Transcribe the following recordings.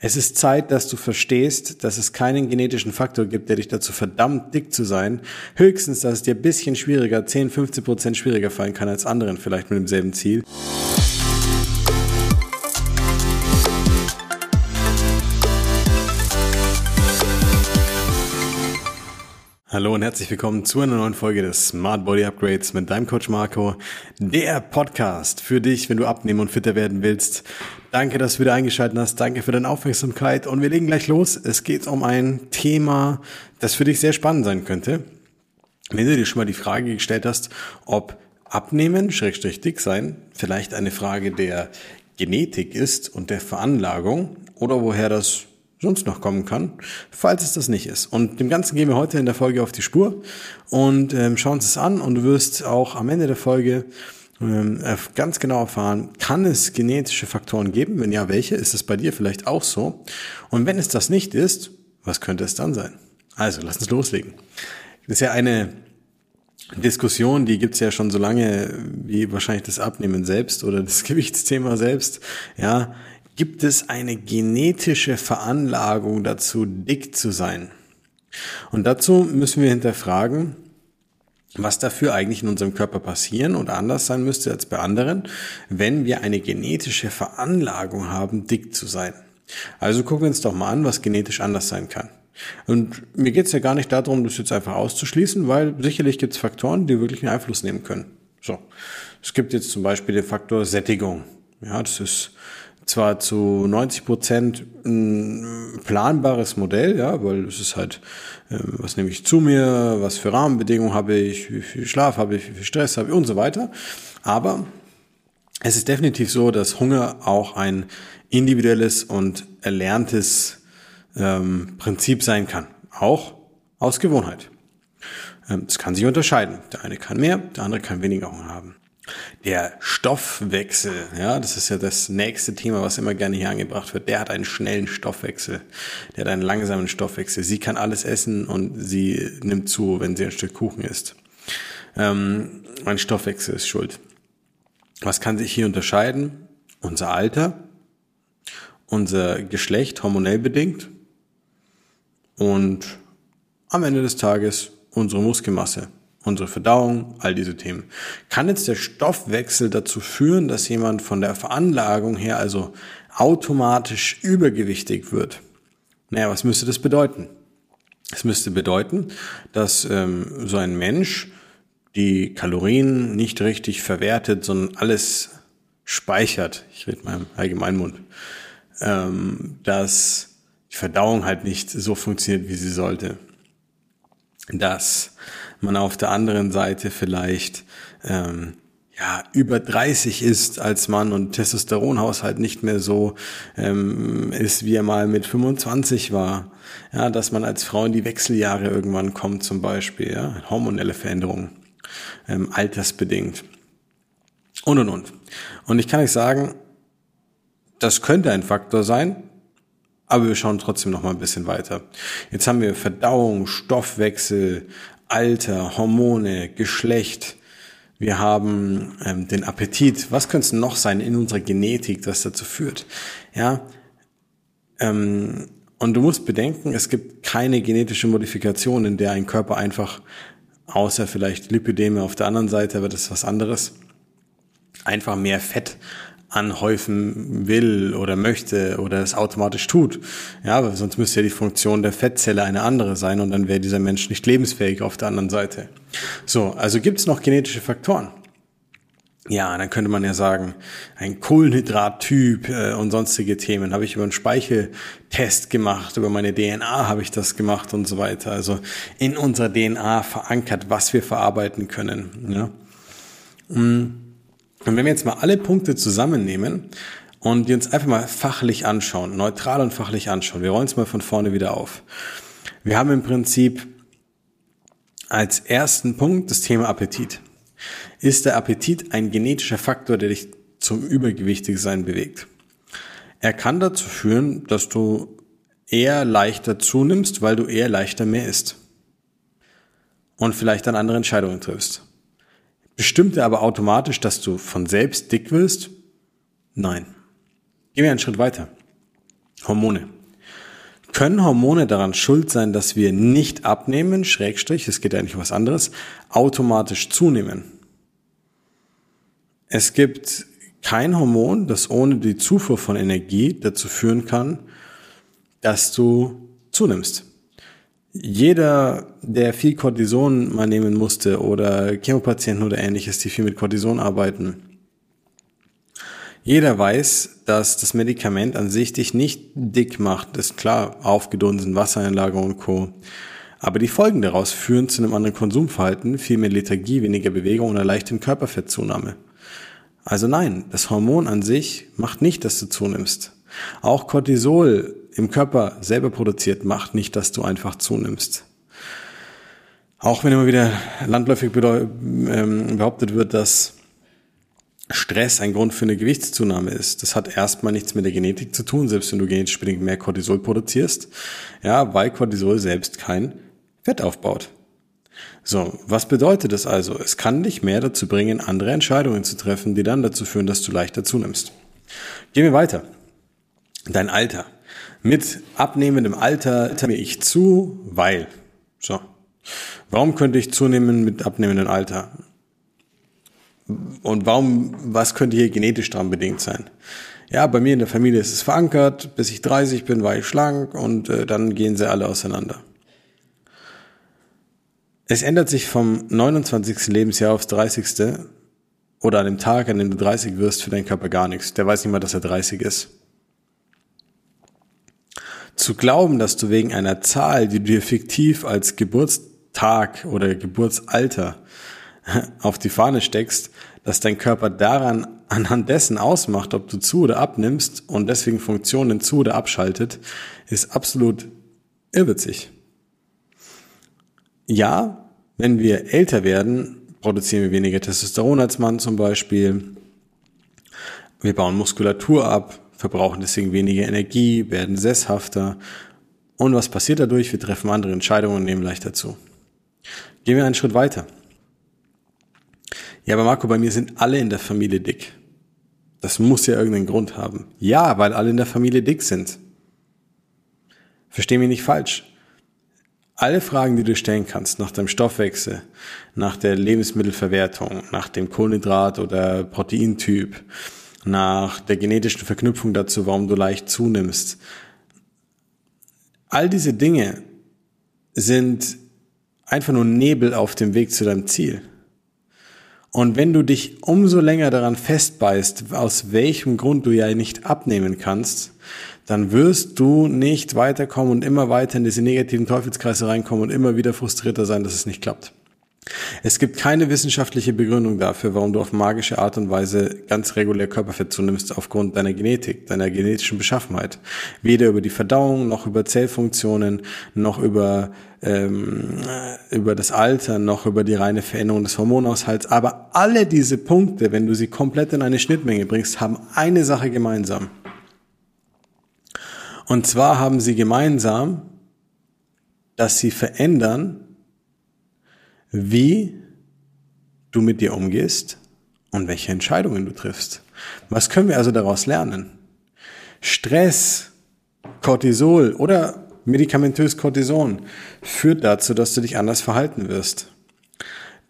Es ist Zeit, dass du verstehst, dass es keinen genetischen Faktor gibt, der dich dazu verdammt, dick zu sein. Höchstens, dass es dir bisschen schwieriger, 10, 15 Prozent schwieriger fallen kann als anderen, vielleicht mit demselben Ziel. Hallo und herzlich willkommen zu einer neuen Folge des Smart Body Upgrades mit deinem Coach Marco, der Podcast für dich, wenn du abnehmen und fitter werden willst. Danke, dass du wieder eingeschaltet hast. Danke für deine Aufmerksamkeit und wir legen gleich los. Es geht um ein Thema, das für dich sehr spannend sein könnte. Wenn du dir schon mal die Frage gestellt hast, ob Abnehmen, Schrägstrich dick sein, vielleicht eine Frage der Genetik ist und der Veranlagung oder woher das sonst noch kommen kann, falls es das nicht ist. Und dem Ganzen gehen wir heute in der Folge auf die Spur und ähm, schauen uns es an und du wirst auch am Ende der Folge ähm, ganz genau erfahren, kann es genetische Faktoren geben? Wenn ja, welche? Ist es bei dir vielleicht auch so? Und wenn es das nicht ist, was könnte es dann sein? Also, lass uns loslegen. Das ist ja eine Diskussion, die gibt's ja schon so lange wie wahrscheinlich das Abnehmen selbst oder das Gewichtsthema selbst. Ja, Gibt es eine genetische Veranlagung dazu, dick zu sein? Und dazu müssen wir hinterfragen, was dafür eigentlich in unserem Körper passieren oder anders sein müsste als bei anderen, wenn wir eine genetische Veranlagung haben, dick zu sein. Also gucken wir uns doch mal an, was genetisch anders sein kann. Und mir geht es ja gar nicht darum, das jetzt einfach auszuschließen, weil sicherlich gibt es Faktoren, die wirklich einen Einfluss nehmen können. So, es gibt jetzt zum Beispiel den Faktor Sättigung. Ja, das ist zwar zu 90 Prozent ein planbares Modell, ja, weil es ist halt, äh, was nehme ich zu mir, was für Rahmenbedingungen habe ich, wie viel Schlaf habe ich, wie viel Stress habe ich und so weiter. Aber es ist definitiv so, dass Hunger auch ein individuelles und erlerntes ähm, Prinzip sein kann, auch aus Gewohnheit. Ähm, es kann sich unterscheiden. Der eine kann mehr, der andere kann weniger Hunger haben. Der Stoffwechsel, ja, das ist ja das nächste Thema, was immer gerne hier angebracht wird. Der hat einen schnellen Stoffwechsel. Der hat einen langsamen Stoffwechsel. Sie kann alles essen und sie nimmt zu, wenn sie ein Stück Kuchen isst. Ähm, mein Stoffwechsel ist schuld. Was kann sich hier unterscheiden? Unser Alter, unser Geschlecht, hormonell bedingt und am Ende des Tages unsere Muskelmasse unsere Verdauung, all diese Themen. Kann jetzt der Stoffwechsel dazu führen, dass jemand von der Veranlagung her also automatisch übergewichtig wird? Naja, was müsste das bedeuten? Es müsste bedeuten, dass ähm, so ein Mensch die Kalorien nicht richtig verwertet, sondern alles speichert. Ich rede mal im Allgemeinmund. Ähm, dass die Verdauung halt nicht so funktioniert, wie sie sollte. Dass man auf der anderen Seite vielleicht ähm, ja, über 30 ist als Mann und Testosteronhaushalt nicht mehr so ähm, ist, wie er mal mit 25 war. Ja, dass man als Frau in die Wechseljahre irgendwann kommt zum Beispiel, ja, hormonelle Veränderungen, ähm, altersbedingt und und und. Und ich kann euch sagen, das könnte ein Faktor sein, aber wir schauen trotzdem noch mal ein bisschen weiter. Jetzt haben wir Verdauung, Stoffwechsel, Alter, Hormone, Geschlecht. Wir haben ähm, den Appetit. Was könnte es noch sein in unserer Genetik, das dazu führt? Ja. Ähm, und du musst bedenken, es gibt keine genetische Modifikation, in der ein Körper einfach, außer vielleicht Lipideme auf der anderen Seite, aber das ist was anderes, einfach mehr Fett anhäufen will oder möchte oder es automatisch tut. Ja, weil sonst müsste ja die Funktion der Fettzelle eine andere sein und dann wäre dieser Mensch nicht lebensfähig auf der anderen Seite. So, also gibt es noch genetische Faktoren. Ja, dann könnte man ja sagen, ein Kohlenhydrattyp äh, und sonstige Themen habe ich über einen Speicheltest gemacht, über meine DNA habe ich das gemacht und so weiter. Also in unserer DNA verankert, was wir verarbeiten können. Ja. Mm. Und wenn wir jetzt mal alle Punkte zusammennehmen und die uns einfach mal fachlich anschauen, neutral und fachlich anschauen, wir rollen es mal von vorne wieder auf. Wir haben im Prinzip als ersten Punkt das Thema Appetit. Ist der Appetit ein genetischer Faktor, der dich zum Übergewichtigsein bewegt? Er kann dazu führen, dass du eher leichter zunimmst, weil du eher leichter mehr isst. Und vielleicht dann andere Entscheidungen triffst. Bestimmt er aber automatisch, dass du von selbst dick wirst? Nein. Gehen wir einen Schritt weiter. Hormone. Können Hormone daran schuld sein, dass wir nicht abnehmen, Schrägstrich, es geht eigentlich um was anderes, automatisch zunehmen? Es gibt kein Hormon, das ohne die Zufuhr von Energie dazu führen kann, dass du zunimmst. Jeder, der viel Cortison mal nehmen musste oder Chemopatienten oder ähnliches, die viel mit Cortison arbeiten, jeder weiß, dass das Medikament an sich dich nicht dick macht. Das ist klar, aufgedunsen, Wassereinlagerung und Co. Aber die Folgen daraus führen zu einem anderen Konsumverhalten, viel mehr Lethargie, weniger Bewegung und einer leichten Körperfettzunahme. Also nein, das Hormon an sich macht nicht, dass du zunimmst. Auch Cortisol im Körper selber produziert macht nicht, dass du einfach zunimmst. Auch wenn immer wieder landläufig ähm, behauptet wird, dass Stress ein Grund für eine Gewichtszunahme ist. Das hat erstmal nichts mit der Genetik zu tun, selbst wenn du genetisch bedingt mehr Cortisol produzierst. Ja, weil Cortisol selbst kein Fett aufbaut. So, was bedeutet das also? Es kann dich mehr dazu bringen, andere Entscheidungen zu treffen, die dann dazu führen, dass du leichter zunimmst. Gehen wir weiter. Dein Alter. Mit abnehmendem Alter nehme ich zu, weil. So. Warum könnte ich zunehmen mit abnehmendem Alter? Und warum, was könnte hier genetisch dran bedingt sein? Ja, bei mir in der Familie ist es verankert. Bis ich 30 bin, war ich schlank und äh, dann gehen sie alle auseinander. Es ändert sich vom 29. Lebensjahr aufs 30. oder an dem Tag, an dem du 30 wirst, für deinen Körper gar nichts. Der weiß nicht mal, dass er 30 ist. Zu glauben, dass du wegen einer Zahl, die du dir fiktiv als Geburtstag oder Geburtsalter auf die Fahne steckst, dass dein Körper daran anhand dessen ausmacht, ob du zu oder abnimmst und deswegen Funktionen zu oder abschaltet, ist absolut irrwitzig. Ja, wenn wir älter werden, produzieren wir weniger Testosteron als Mann zum Beispiel. Wir bauen Muskulatur ab, verbrauchen deswegen weniger Energie, werden sesshafter. Und was passiert dadurch? Wir treffen andere Entscheidungen und nehmen leichter zu. Gehen wir einen Schritt weiter. Ja, aber Marco, bei mir sind alle in der Familie dick. Das muss ja irgendeinen Grund haben. Ja, weil alle in der Familie dick sind. Versteh mich nicht falsch alle Fragen, die du stellen kannst nach deinem Stoffwechsel, nach der Lebensmittelverwertung, nach dem Kohlenhydrat- oder Proteintyp, nach der genetischen Verknüpfung dazu, warum du leicht zunimmst. All diese Dinge sind einfach nur Nebel auf dem Weg zu deinem Ziel. Und wenn du dich umso länger daran festbeißt, aus welchem Grund du ja nicht abnehmen kannst, dann wirst du nicht weiterkommen und immer weiter in diese negativen Teufelskreise reinkommen und immer wieder frustrierter sein, dass es nicht klappt. Es gibt keine wissenschaftliche Begründung dafür, warum du auf magische Art und Weise ganz regulär Körperfett zunimmst aufgrund deiner Genetik, deiner genetischen Beschaffenheit. Weder über die Verdauung, noch über Zellfunktionen, noch über, ähm, über das Alter, noch über die reine Veränderung des Hormonhaushalts. Aber alle diese Punkte, wenn du sie komplett in eine Schnittmenge bringst, haben eine Sache gemeinsam. Und zwar haben sie gemeinsam, dass sie verändern, wie du mit dir umgehst und welche Entscheidungen du triffst. Was können wir also daraus lernen? Stress, Cortisol oder medikamentös Cortison führt dazu, dass du dich anders verhalten wirst.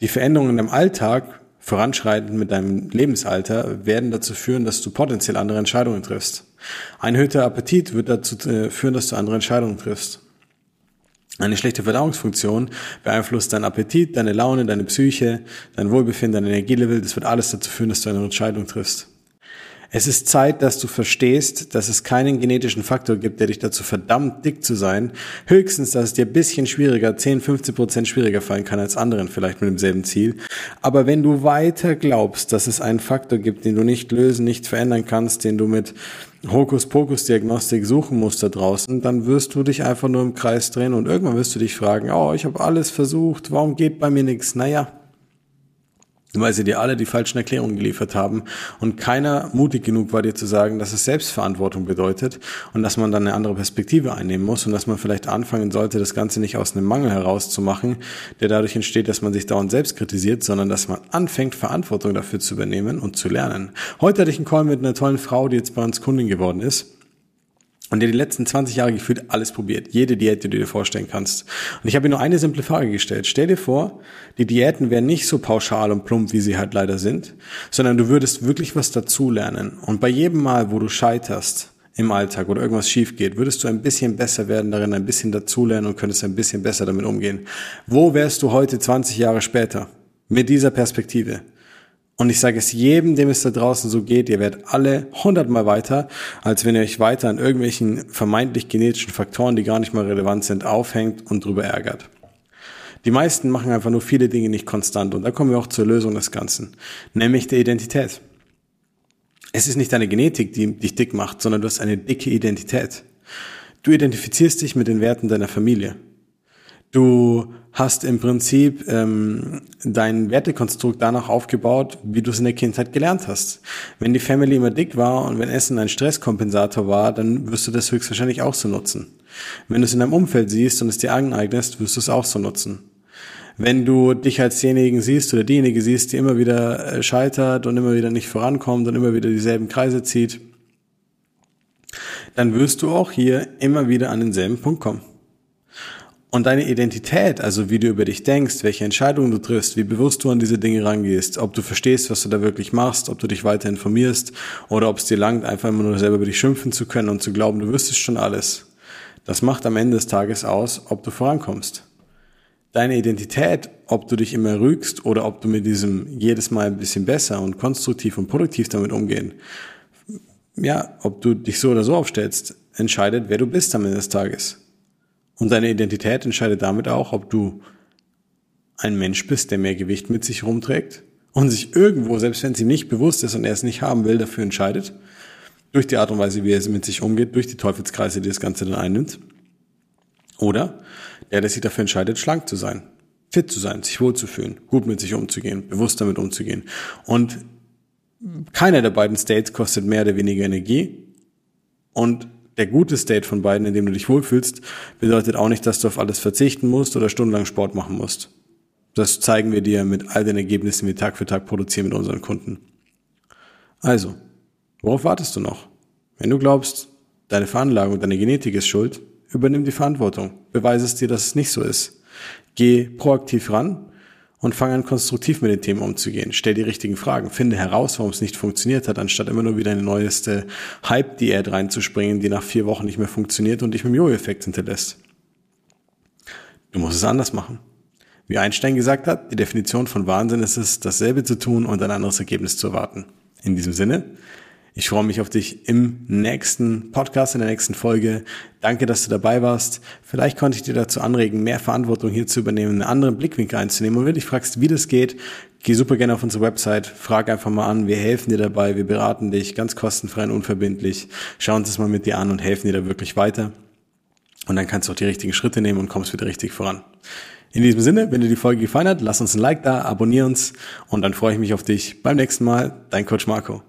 Die Veränderungen im Alltag, voranschreitend mit deinem Lebensalter, werden dazu führen, dass du potenziell andere Entscheidungen triffst. Ein erhöhter Appetit wird dazu äh, führen, dass du andere Entscheidungen triffst. Eine schlechte Verdauungsfunktion beeinflusst deinen Appetit, deine Laune, deine Psyche, dein Wohlbefinden, dein Energielevel. Das wird alles dazu führen, dass du eine Entscheidung triffst. Es ist Zeit, dass du verstehst, dass es keinen genetischen Faktor gibt, der dich dazu verdammt, dick zu sein. Höchstens, dass es dir bisschen schwieriger, 10, 15 Prozent schwieriger fallen kann als anderen, vielleicht mit demselben Ziel. Aber wenn du weiter glaubst, dass es einen Faktor gibt, den du nicht lösen, nicht verändern kannst, den du mit Hokuspokus-Diagnostik suchen musst da draußen, dann wirst du dich einfach nur im Kreis drehen und irgendwann wirst du dich fragen, oh, ich habe alles versucht, warum geht bei mir nichts? Naja, weil sie dir alle die falschen Erklärungen geliefert haben und keiner mutig genug war dir zu sagen, dass es Selbstverantwortung bedeutet und dass man dann eine andere Perspektive einnehmen muss und dass man vielleicht anfangen sollte, das Ganze nicht aus einem Mangel herauszumachen, der dadurch entsteht, dass man sich dauernd selbst kritisiert, sondern dass man anfängt, Verantwortung dafür zu übernehmen und zu lernen. Heute hatte ich einen Call mit einer tollen Frau, die jetzt bei uns Kundin geworden ist und der die letzten 20 Jahre gefühlt alles probiert. Jede Diät, die du dir vorstellen kannst. Und ich habe ihm nur eine simple Frage gestellt. Stell dir vor, die Diäten wären nicht so pauschal und plump, wie sie halt leider sind, sondern du würdest wirklich was dazulernen. Und bei jedem Mal, wo du scheiterst im Alltag oder irgendwas schief geht, würdest du ein bisschen besser werden darin, ein bisschen dazulernen und könntest ein bisschen besser damit umgehen. Wo wärst du heute 20 Jahre später? Mit dieser Perspektive. Und ich sage es jedem, dem es da draußen so geht, ihr werdet alle hundertmal weiter, als wenn ihr euch weiter an irgendwelchen vermeintlich genetischen Faktoren, die gar nicht mal relevant sind, aufhängt und drüber ärgert. Die meisten machen einfach nur viele Dinge nicht konstant und da kommen wir auch zur Lösung des Ganzen, nämlich der Identität. Es ist nicht deine Genetik, die dich dick macht, sondern du hast eine dicke Identität. Du identifizierst dich mit den Werten deiner Familie. Du hast im Prinzip ähm, dein Wertekonstrukt danach aufgebaut, wie du es in der Kindheit gelernt hast. Wenn die Family immer dick war und wenn Essen ein Stresskompensator war, dann wirst du das höchstwahrscheinlich auch so nutzen. Wenn du es in deinem Umfeld siehst und es dir aneignest, wirst du es auch so nutzen. Wenn du dich als denjenigen siehst oder diejenige siehst, die immer wieder äh, scheitert und immer wieder nicht vorankommt und immer wieder dieselben Kreise zieht, dann wirst du auch hier immer wieder an denselben Punkt kommen. Und deine Identität, also wie du über dich denkst, welche Entscheidungen du triffst, wie bewusst du an diese Dinge rangehst, ob du verstehst, was du da wirklich machst, ob du dich weiter informierst oder ob es dir langt, einfach immer nur selber über dich schimpfen zu können und zu glauben, du wüsstest schon alles. Das macht am Ende des Tages aus, ob du vorankommst. Deine Identität, ob du dich immer rügst oder ob du mit diesem jedes Mal ein bisschen besser und konstruktiv und produktiv damit umgehen, ja, ob du dich so oder so aufstellst, entscheidet, wer du bist am Ende des Tages. Und deine Identität entscheidet damit auch, ob du ein Mensch bist, der mehr Gewicht mit sich rumträgt und sich irgendwo, selbst wenn es ihm nicht bewusst ist und er es nicht haben will, dafür entscheidet, durch die Art und Weise, wie er mit sich umgeht, durch die Teufelskreise, die das Ganze dann einnimmt. Oder der, der sich dafür entscheidet, schlank zu sein, fit zu sein, sich wohlzufühlen, gut mit sich umzugehen, bewusst damit umzugehen. Und keiner der beiden States kostet mehr oder weniger Energie und der gute State von beiden, in dem du dich wohlfühlst, bedeutet auch nicht, dass du auf alles verzichten musst oder stundenlang Sport machen musst. Das zeigen wir dir mit all den Ergebnissen, die wir Tag für Tag produzieren mit unseren Kunden. Also, worauf wartest du noch? Wenn du glaubst, deine Veranlagung deine Genetik ist schuld, übernimm die Verantwortung. Beweise es dir, dass es nicht so ist. Geh proaktiv ran und fang an, konstruktiv mit den Themen umzugehen. Stell die richtigen Fragen. Finde heraus, warum es nicht funktioniert hat, anstatt immer nur wieder eine neueste Hype-Diät reinzuspringen, die nach vier Wochen nicht mehr funktioniert und dich mit dem Jojo-Effekt hinterlässt. Du musst es anders machen. Wie Einstein gesagt hat, die Definition von Wahnsinn ist es, dasselbe zu tun und ein anderes Ergebnis zu erwarten. In diesem Sinne, ich freue mich auf dich im nächsten Podcast, in der nächsten Folge. Danke, dass du dabei warst. Vielleicht konnte ich dir dazu anregen, mehr Verantwortung hier zu übernehmen, einen anderen Blickwinkel einzunehmen. Und wenn du dich fragst, wie das geht, geh super gerne auf unsere Website, frag einfach mal an. Wir helfen dir dabei, wir beraten dich ganz kostenfrei und unverbindlich. Schauen uns das mal mit dir an und helfen dir da wirklich weiter. Und dann kannst du auch die richtigen Schritte nehmen und kommst wieder richtig voran. In diesem Sinne, wenn dir die Folge gefallen hat, lass uns ein Like da, abonnier uns und dann freue ich mich auf dich beim nächsten Mal. Dein Coach Marco.